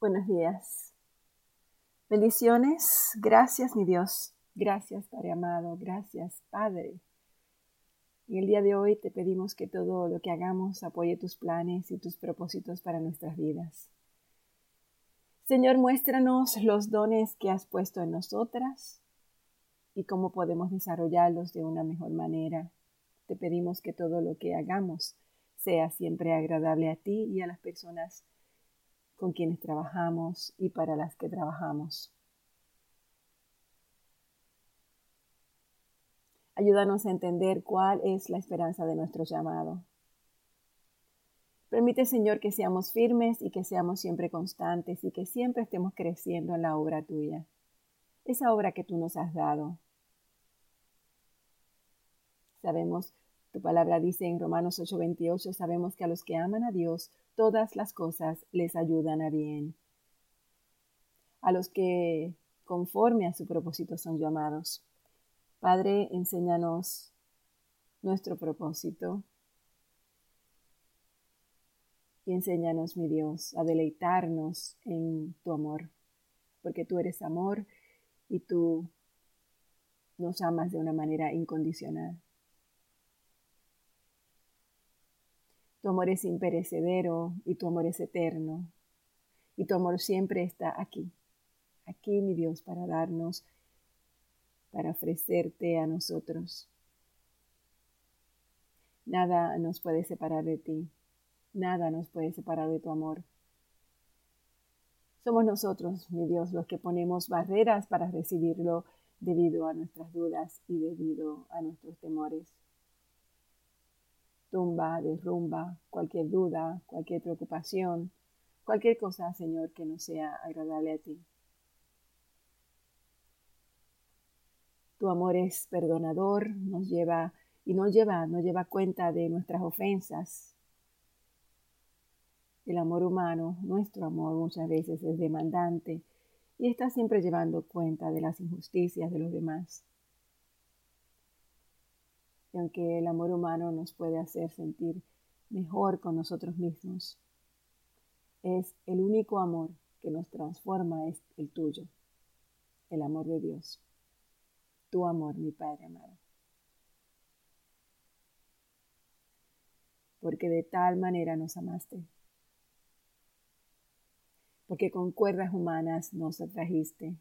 Buenos días. Bendiciones. Gracias, mi Dios. Gracias, Padre amado. Gracias, Padre. Y el día de hoy te pedimos que todo lo que hagamos apoye tus planes y tus propósitos para nuestras vidas. Señor, muéstranos los dones que has puesto en nosotras y cómo podemos desarrollarlos de una mejor manera. Te pedimos que todo lo que hagamos sea siempre agradable a ti y a las personas con quienes trabajamos y para las que trabajamos. Ayúdanos a entender cuál es la esperanza de nuestro llamado. Permite, Señor, que seamos firmes y que seamos siempre constantes y que siempre estemos creciendo en la obra tuya, esa obra que tú nos has dado. Sabemos tu palabra dice en Romanos 8:28, sabemos que a los que aman a Dios, todas las cosas les ayudan a bien. A los que conforme a su propósito son llamados. Padre, enséñanos nuestro propósito y enséñanos, mi Dios, a deleitarnos en tu amor, porque tú eres amor y tú nos amas de una manera incondicional. Tu amor es imperecedero y tu amor es eterno. Y tu amor siempre está aquí, aquí, mi Dios, para darnos, para ofrecerte a nosotros. Nada nos puede separar de ti, nada nos puede separar de tu amor. Somos nosotros, mi Dios, los que ponemos barreras para recibirlo debido a nuestras dudas y debido a nuestros temores tumba, derrumba cualquier duda, cualquier preocupación, cualquier cosa, Señor, que no sea agradable a ti. Tu amor es perdonador, nos lleva y nos lleva, nos lleva cuenta de nuestras ofensas. El amor humano, nuestro amor muchas veces es demandante y está siempre llevando cuenta de las injusticias de los demás. Y aunque el amor humano nos puede hacer sentir mejor con nosotros mismos, es el único amor que nos transforma, es el tuyo, el amor de Dios, tu amor, mi Padre amado. Porque de tal manera nos amaste, porque con cuerdas humanas nos atrajiste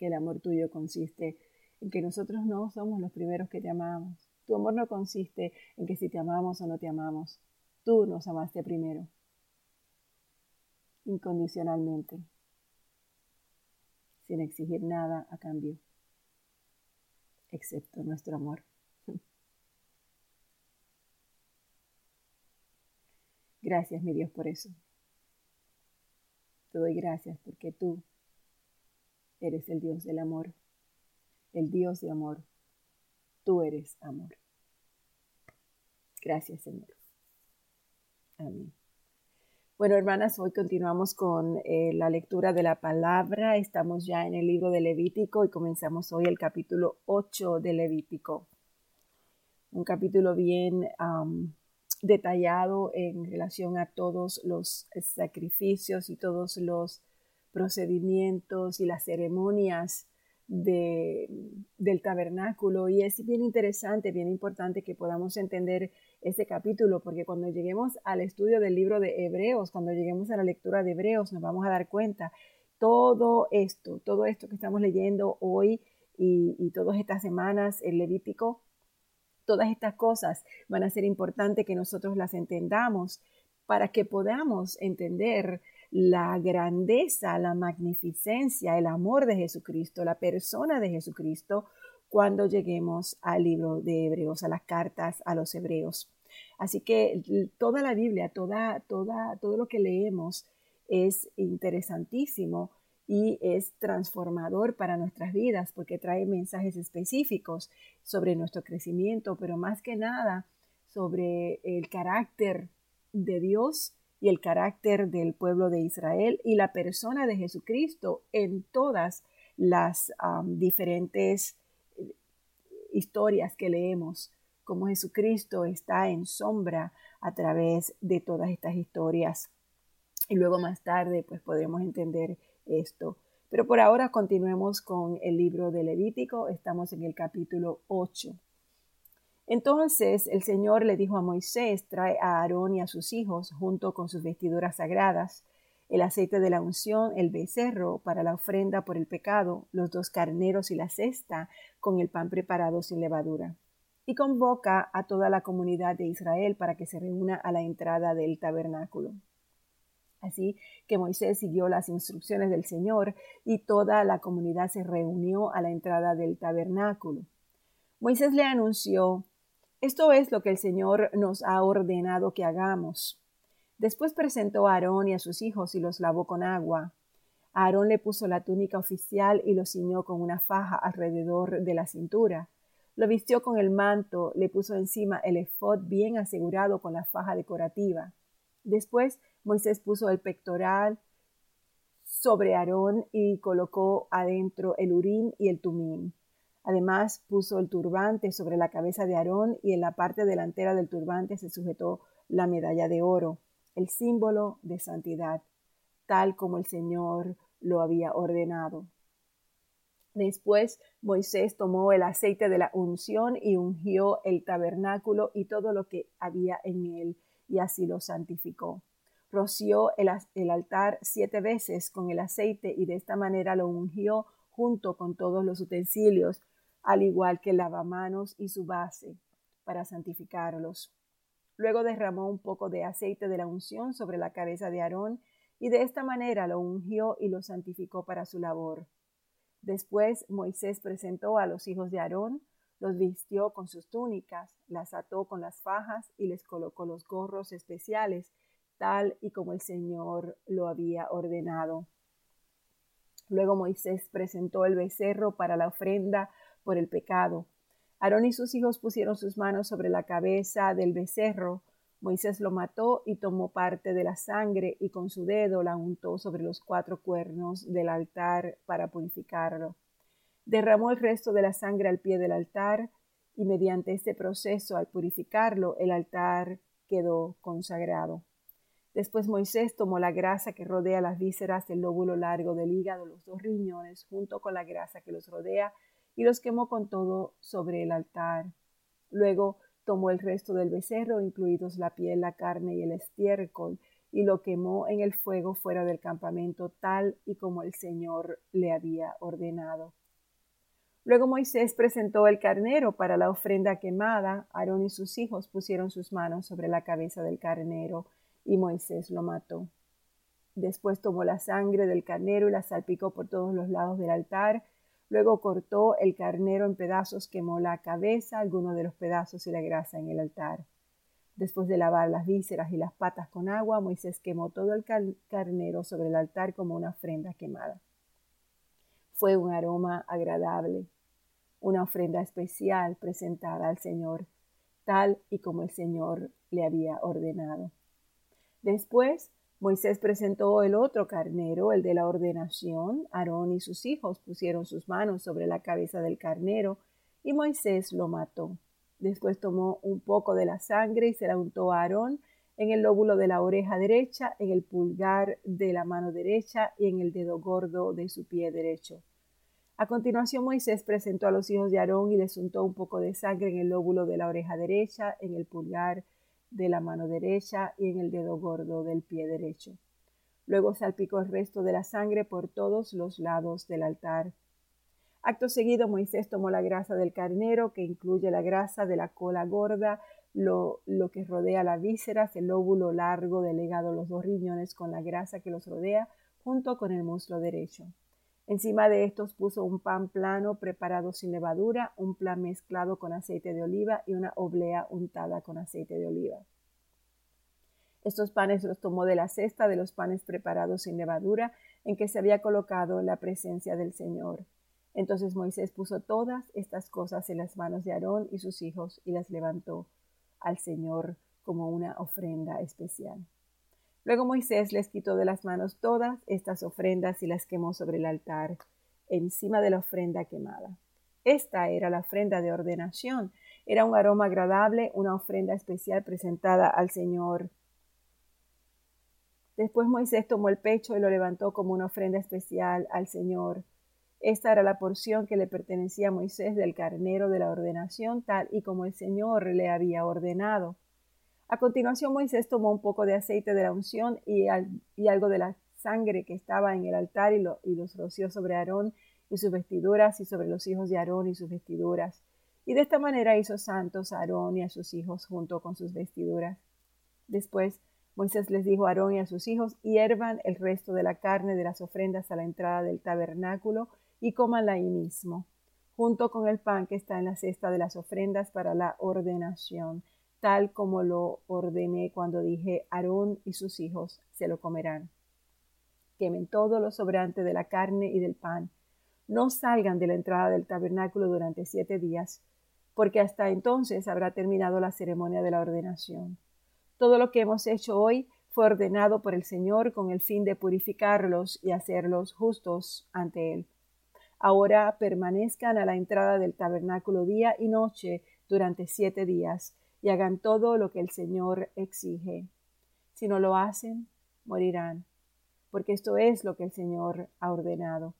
porque el amor tuyo consiste en que nosotros no somos los primeros que te amamos. Tu amor no consiste en que si te amamos o no te amamos. Tú nos amaste primero, incondicionalmente, sin exigir nada a cambio, excepto nuestro amor. Gracias, mi Dios, por eso. Te doy gracias porque tú eres el Dios del amor, el Dios de amor. Tú eres amor. Gracias, Señor. Amén. Bueno, hermanas, hoy continuamos con eh, la lectura de la palabra. Estamos ya en el libro de Levítico y comenzamos hoy el capítulo 8 de Levítico. Un capítulo bien detallado en relación a todos los sacrificios y todos los procedimientos y las ceremonias de, del tabernáculo. Y es bien interesante, bien importante que podamos entender este capítulo porque cuando lleguemos al estudio del libro de Hebreos, cuando lleguemos a la lectura de Hebreos nos vamos a dar cuenta todo esto, todo esto que estamos leyendo hoy y, y todas estas semanas, el Levítico, todas estas cosas van a ser importantes que nosotros las entendamos para que podamos entender la grandeza, la magnificencia, el amor de Jesucristo, la persona de Jesucristo, cuando lleguemos al libro de Hebreos, a las cartas a los Hebreos. Así que toda la Biblia, toda, toda, todo lo que leemos es interesantísimo y es transformador para nuestras vidas porque trae mensajes específicos sobre nuestro crecimiento, pero más que nada sobre el carácter de Dios y el carácter del pueblo de Israel y la persona de Jesucristo en todas las diferentes eh, historias que leemos cómo Jesucristo está en sombra a través de todas estas historias. Y luego más tarde pues podremos entender esto. Pero por ahora continuemos con el libro de Levítico. Estamos en el capítulo 8. Entonces el Señor le dijo a Moisés, trae a Aarón y a sus hijos junto con sus vestiduras sagradas, el aceite de la unción, el becerro para la ofrenda por el pecado, los dos carneros y la cesta con el pan preparado sin levadura. Y convoca a toda la comunidad de Israel para que se reúna a la entrada del tabernáculo. Así que Moisés siguió las instrucciones del Señor y toda la comunidad se reunió a la entrada del tabernáculo. Moisés le anunció, esto es lo que el Señor nos ha ordenado que hagamos. Después presentó a Aarón y a sus hijos y los lavó con agua. Aarón le puso la túnica oficial y lo ciñó con una faja alrededor de la cintura. Lo vistió con el manto, le puso encima el efod bien asegurado con la faja decorativa. Después Moisés puso el pectoral sobre Aarón y colocó adentro el urín y el tumín. Además puso el turbante sobre la cabeza de Aarón y en la parte delantera del turbante se sujetó la medalla de oro, el símbolo de santidad, tal como el Señor lo había ordenado. Después Moisés tomó el aceite de la unción y ungió el tabernáculo y todo lo que había en él, y así lo santificó. Roció el, altar siete veces con el aceite y de esta manera lo ungió junto con todos los utensilios al igual que lavamanos y su base, para santificarlos. Luego derramó un poco de aceite de la unción sobre la cabeza de Aarón y de esta manera lo ungió y lo santificó para su labor. Después Moisés presentó a los hijos de Aarón, los vistió con sus túnicas, las ató con las fajas y les colocó los gorros especiales, tal y como el Señor lo había ordenado. Luego Moisés presentó el becerro para la ofrenda por el pecado. Aarón y sus hijos pusieron sus manos sobre la cabeza del becerro. Moisés lo mató y tomó parte de la sangre y con su dedo la untó sobre los cuatro cuernos del altar para purificarlo. Derramó el resto de la sangre al pie del altar y mediante este proceso, al purificarlo, el altar quedó consagrado. Después Moisés tomó la grasa que rodea las vísceras, el lóbulo largo del hígado, los dos riñones, junto con la grasa que los rodea, y los quemó con todo sobre el altar. Luego tomó el resto del becerro, incluidos la piel, la carne y el estiércol, y lo quemó en el fuego fuera del campamento, tal y como el Señor le había ordenado. Luego Moisés presentó el carnero para la ofrenda quemada. Aarón y sus hijos pusieron sus manos sobre la cabeza del carnero, y Moisés lo mató. Después tomó la sangre del carnero y la salpicó por todos los lados del altar, Luego cortó el carnero en pedazos, quemó la cabeza, algunos de los pedazos y la grasa en el altar. Después de lavar las vísceras y las patas con agua, Moisés quemó todo el carnero sobre el altar como una ofrenda quemada. Fue un aroma agradable, una ofrenda especial presentada al Señor, tal y como el Señor le había ordenado. Después Moisés presentó el otro carnero, el de la ordenación. Aarón y sus hijos pusieron sus manos sobre la cabeza del carnero y Moisés lo mató. Después tomó un poco de la sangre y se la untó a Aarón en el lóbulo de la oreja derecha, en el pulgar de la mano derecha y en el dedo gordo de su pie derecho. A continuación Moisés presentó a los hijos de Aarón y les untó un poco de sangre en el lóbulo de la oreja derecha, en el pulgar de la mano derecha y en el dedo gordo del pie derecho. Luego salpicó el resto de la sangre por todos los lados del altar. Acto seguido Moisés tomó la grasa del carnero, que incluye la grasa de la cola gorda, lo, que rodea la vísceras, el lóbulo largo del hígado, los dos riñones con la grasa que los rodea, junto con el muslo derecho. Encima de estos puso un pan plano preparado sin levadura, un plan mezclado con aceite de oliva y una oblea untada con aceite de oliva. Estos panes los tomó de la cesta de los panes preparados sin levadura en que se había colocado la presencia del Señor. Entonces Moisés puso todas estas cosas en las manos de Aarón y sus hijos y las levantó al Señor como una ofrenda especial. Luego Moisés les quitó de las manos todas estas ofrendas y las quemó sobre el altar, encima de la ofrenda quemada. Esta era la ofrenda de ordenación, Era un aroma agradable, una ofrenda especial presentada al Señor. Después Moisés tomó el pecho y lo levantó como una ofrenda especial al Señor. Esta era la porción que le pertenecía a Moisés del carnero de la ordenación, tal y como el Señor le había ordenado. A continuación Moisés tomó un poco de aceite de la unción y, algo de la sangre que estaba en el altar y, los roció sobre Aarón y sus vestiduras y sobre los hijos de Aarón y sus vestiduras. Y de esta manera hizo santos a Aarón y a sus hijos junto con sus vestiduras. Después Moisés les dijo a Aarón y a sus hijos, hiervan el resto de la carne de las ofrendas a la entrada del tabernáculo y cómanla ahí mismo, junto con el pan que está en la cesta de las ofrendas para la ordenación, tal como lo ordené cuando dije, Aarón y sus hijos se lo comerán. Quemen todo lo sobrante de la carne y del pan. No salgan de la entrada del tabernáculo durante siete días, porque hasta entonces habrá terminado la ceremonia de la ordenación. Todo lo que hemos hecho hoy fue ordenado por el Señor con el fin de purificarlos y hacerlos justos ante Él. Ahora permanezcan a la entrada del tabernáculo día y noche durante siete días y hagan todo lo que el Señor exige. Si no lo hacen, morirán, porque esto es lo que el Señor ha ordenado.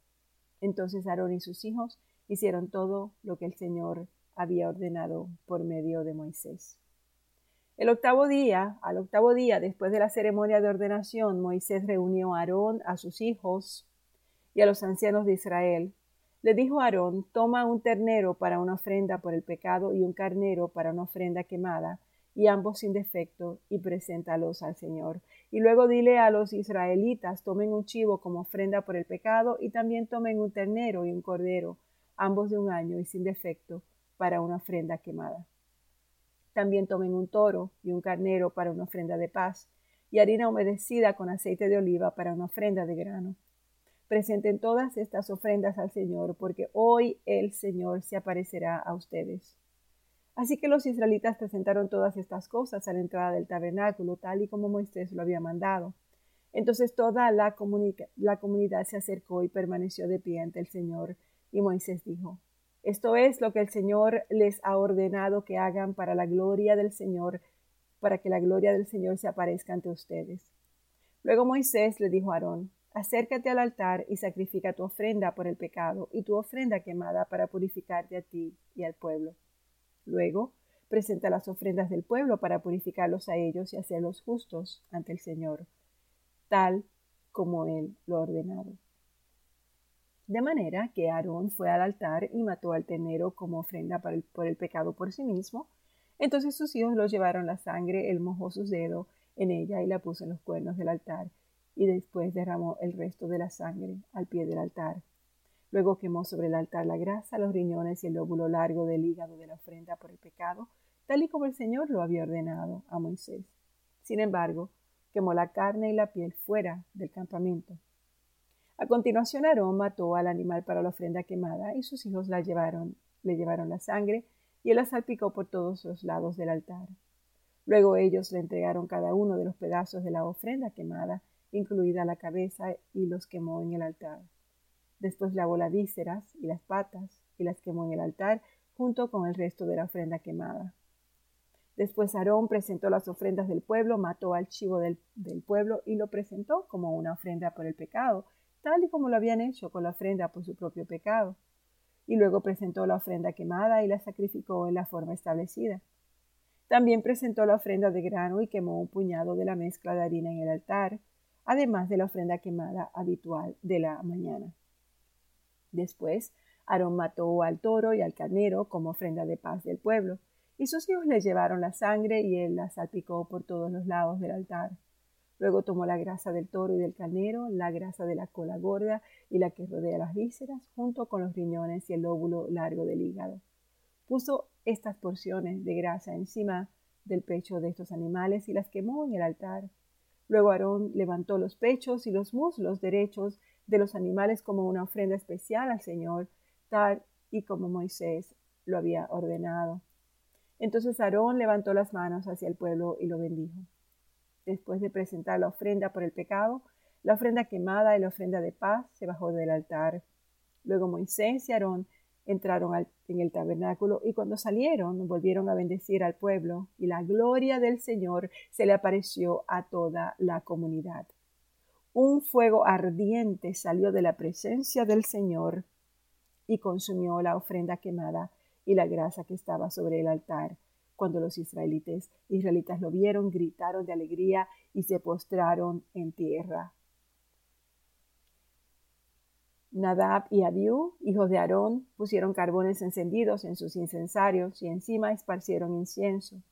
Entonces Aarón y sus hijos hicieron todo lo que el Señor había ordenado por medio de Moisés. El octavo día, al octavo día después de la ceremonia de ordenación, Moisés reunió a Aarón, a sus hijos y a los ancianos de Israel. Le dijo Aarón, toma un ternero para una ofrenda por el pecado y un carnero para una ofrenda quemada, y ambos sin defecto, y preséntalos al Señor. Y luego dile a los israelitas, tomen un chivo como ofrenda por el pecado, y también tomen un ternero y un cordero, ambos de un año y sin defecto, para una ofrenda quemada. También tomen un toro y un carnero para una ofrenda de paz, y harina humedecida con aceite de oliva para una ofrenda de grano. Presenten todas estas ofrendas al Señor, porque hoy el Señor se aparecerá a ustedes. Así que los israelitas presentaron todas estas cosas a la entrada del tabernáculo, tal y como Moisés lo había mandado. Entonces toda la, la comunidad se acercó y permaneció de pie ante el Señor, y Moisés dijo, esto es lo que el Señor les ha ordenado que hagan para la gloria del Señor, para que la gloria del Señor se aparezca ante ustedes. Luego Moisés le dijo a Aarón, acércate al altar y sacrifica tu ofrenda por el pecado y tu ofrenda quemada para purificarte a ti y al pueblo. Luego, presenta las ofrendas del pueblo para purificarlos a ellos y hacerlos justos ante el Señor, tal como Él lo ha ordenado. De manera que Aarón fue al altar y mató al ternero como ofrenda por el, pecado por sí mismo. Entonces sus hijos lo llevaron la sangre, él mojó sus dedos en ella y la puso en los cuernos del altar, y después derramó el resto de la sangre al pie del altar. Luego quemó sobre el altar la grasa, los riñones y el lóbulo largo del hígado de la ofrenda por el pecado, tal y como el Señor lo había ordenado a Moisés. Sin embargo, quemó la carne y la piel fuera del campamento. A continuación Aarón mató al animal para la ofrenda quemada y sus hijos la llevaron, le llevaron la sangre y él la salpicó por todos los lados del altar. Luego ellos le entregaron cada uno de los pedazos de la ofrenda quemada, incluida la cabeza, y los quemó en el altar. Después lavó las vísceras y las patas y las quemó en el altar junto con el resto de la ofrenda quemada. Después Aarón presentó las ofrendas del pueblo, mató al chivo del, del pueblo y lo presentó como una ofrenda por el pecado, tal y como lo habían hecho con la ofrenda por su propio pecado. Y luego presentó la ofrenda quemada y la sacrificó en la forma establecida. También presentó la ofrenda de grano y quemó un puñado de la mezcla de harina en el altar, además de la ofrenda quemada habitual de la mañana. Después, Aarón mató al toro y al carnero como ofrenda de paz del pueblo, y sus hijos le llevaron la sangre y él la salpicó por todos los lados del altar. Luego tomó la grasa del toro y del carnero, la grasa de la cola gorda y la que rodea las vísceras, junto con los riñones y el lóbulo largo del hígado. Puso estas porciones de grasa encima del pecho de estos animales y las quemó en el altar. Luego Aarón levantó los pechos y los muslos derechos de los animales como una ofrenda especial al Señor, tal y como Moisés lo había ordenado. Entonces Aarón levantó las manos hacia el pueblo y lo bendijo después de presentar la ofrenda por el pecado, la ofrenda quemada y la ofrenda de paz se bajó del altar. Luego Moisés y Aarón entraron en el tabernáculo y cuando salieron volvieron a bendecir al pueblo y la gloria del Señor se le apareció a toda la comunidad. Un fuego ardiente salió de la presencia del Señor y consumió la ofrenda quemada y la grasa que estaba sobre el altar. Cuando los israelitas, israelitas lo vieron, gritaron de alegría y se postraron en tierra. Nadab y Abiú, hijos de Aarón, pusieron carbones encendidos en sus incensarios y encima esparcieron incienso.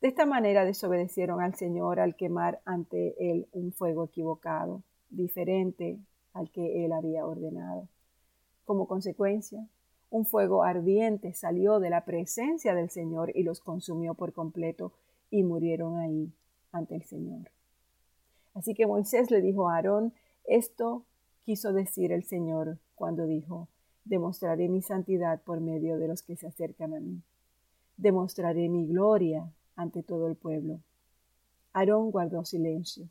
De esta manera desobedecieron al Señor al quemar ante él un fuego equivocado, diferente al que él había ordenado. Como consecuencia, un fuego ardiente salió de la presencia del Señor y los consumió por completo y murieron ahí ante el Señor. Así que Moisés le dijo a Aarón, esto quiso decir el Señor cuando dijo, demostraré mi santidad por medio de los que se acercan a mí. Demostraré mi gloria ante todo el pueblo. Aarón guardó silencio.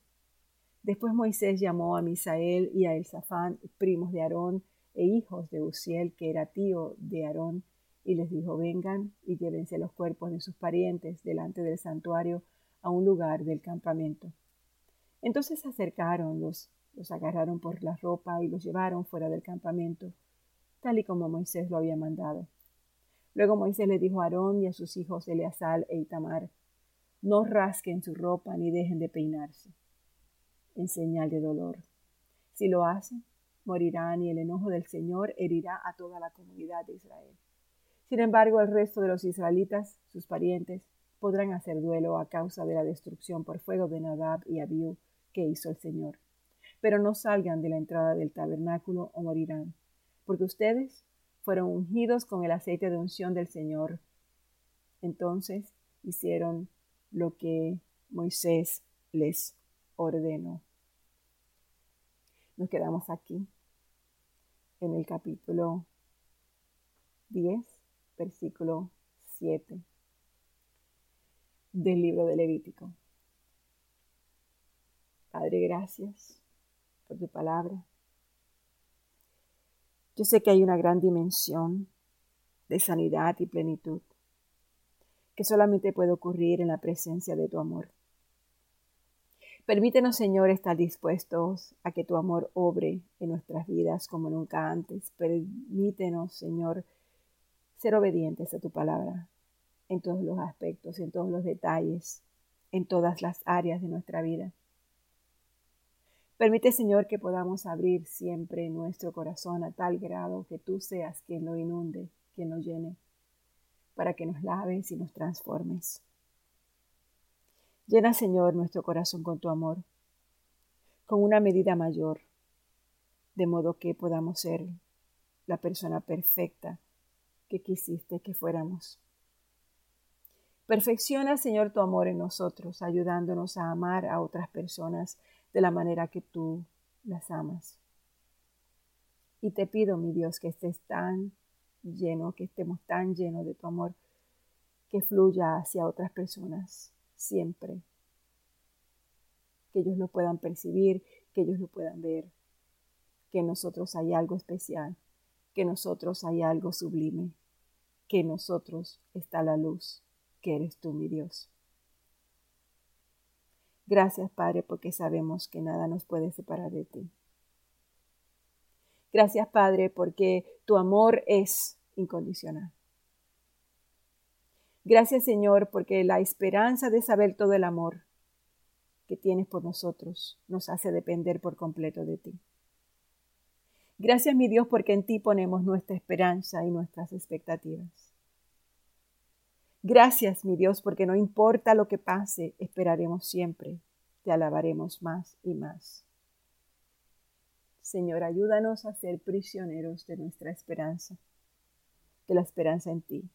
Después Moisés llamó a Misael y a Elzafán, primos de Aarón e hijos de Uziel, que era tío de Aarón, y les dijo, vengan y llévense los cuerpos de sus parientes delante del santuario a un lugar del campamento. Entonces se acercaron los los agarraron por la ropa y los llevaron fuera del campamento, tal y como Moisés lo había mandado. Luego Moisés le dijo a Aarón y a sus hijos Eleazar e Itamar, no rasquen su ropa ni dejen de peinarse, en señal de dolor. Si lo hacen, morirán y el enojo del Señor herirá a toda la comunidad de Israel. Sin embargo, el resto de los israelitas, sus parientes, podrán hacer duelo a causa de la destrucción por fuego de Nadab y Abiú que hizo el Señor pero no salgan de la entrada del tabernáculo o morirán, porque ustedes fueron ungidos con el aceite de unción del Señor. Entonces hicieron lo que Moisés les ordenó. Nos quedamos aquí en el capítulo 10, versículo 7 del libro de Levítico. Padre, gracias por tu palabra. Yo sé que hay una gran dimensión de sanidad y plenitud que solamente puede ocurrir en la presencia de tu amor. Permítenos, Señor, estar dispuestos a que tu amor obre en nuestras vidas como nunca antes. Permítenos, Señor, ser obedientes a tu palabra en todos los aspectos, en todos los detalles, en todas las áreas de nuestra vida. Permite, Señor, que podamos abrir siempre nuestro corazón a tal grado que tú seas quien lo inunde, quien lo llene, para que nos laves y nos transformes. Llena, Señor, nuestro corazón con tu amor, con una medida mayor, de modo que podamos ser la persona perfecta que quisiste que fuéramos. Perfecciona, Señor, tu amor en nosotros, ayudándonos a amar a otras personas de la manera que tú las amas. Y te pido, mi Dios, que estés tan lleno, que estemos tan llenos de tu amor, que fluya hacia otras personas siempre. Que ellos lo puedan percibir, que ellos lo puedan ver, que en nosotros hay algo especial, que en nosotros hay algo sublime, que en nosotros está la luz, que eres tú, mi Dios. Gracias, Padre, porque sabemos que nada nos puede separar de ti. Gracias, Padre, porque tu amor es incondicional. Gracias, Señor, porque la esperanza de saber todo el amor que tienes por nosotros nos hace depender por completo de ti. Gracias, mi Dios, porque en ti ponemos nuestra esperanza y nuestras expectativas. Gracias, mi Dios, porque no importa lo que pase, esperaremos siempre, te alabaremos más y más. Señor, ayúdanos a ser prisioneros de nuestra esperanza, de la esperanza en ti.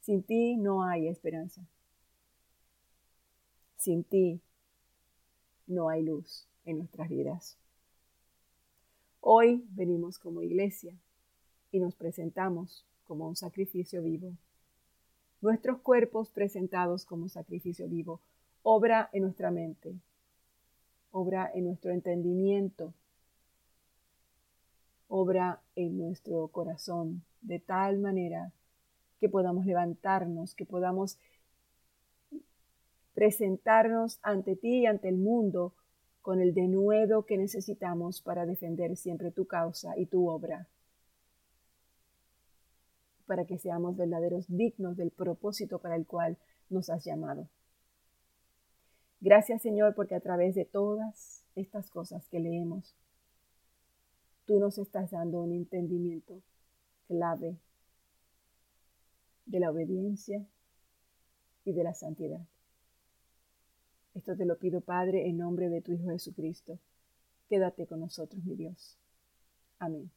Sin ti no hay esperanza. Sin ti no hay luz en nuestras vidas. Hoy venimos como iglesia y nos presentamos como un sacrificio vivo. Nuestros cuerpos presentados como sacrificio vivo. Obra en nuestra mente, obra en nuestro entendimiento, Obra en nuestro corazón de tal manera que podamos levantarnos, que podamos presentarnos ante ti y ante el mundo con el denuedo que necesitamos para defender siempre tu causa y tu obra, para que seamos verdaderos dignos del propósito para el cual nos has llamado. Gracias Señor porque a través de todas estas cosas que leemos, tú nos estás dando un entendimiento clave de la obediencia y de la santidad. Esto te lo pido, Padre, en nombre de tu Hijo Jesucristo. Quédate con nosotros, mi Dios. Amén.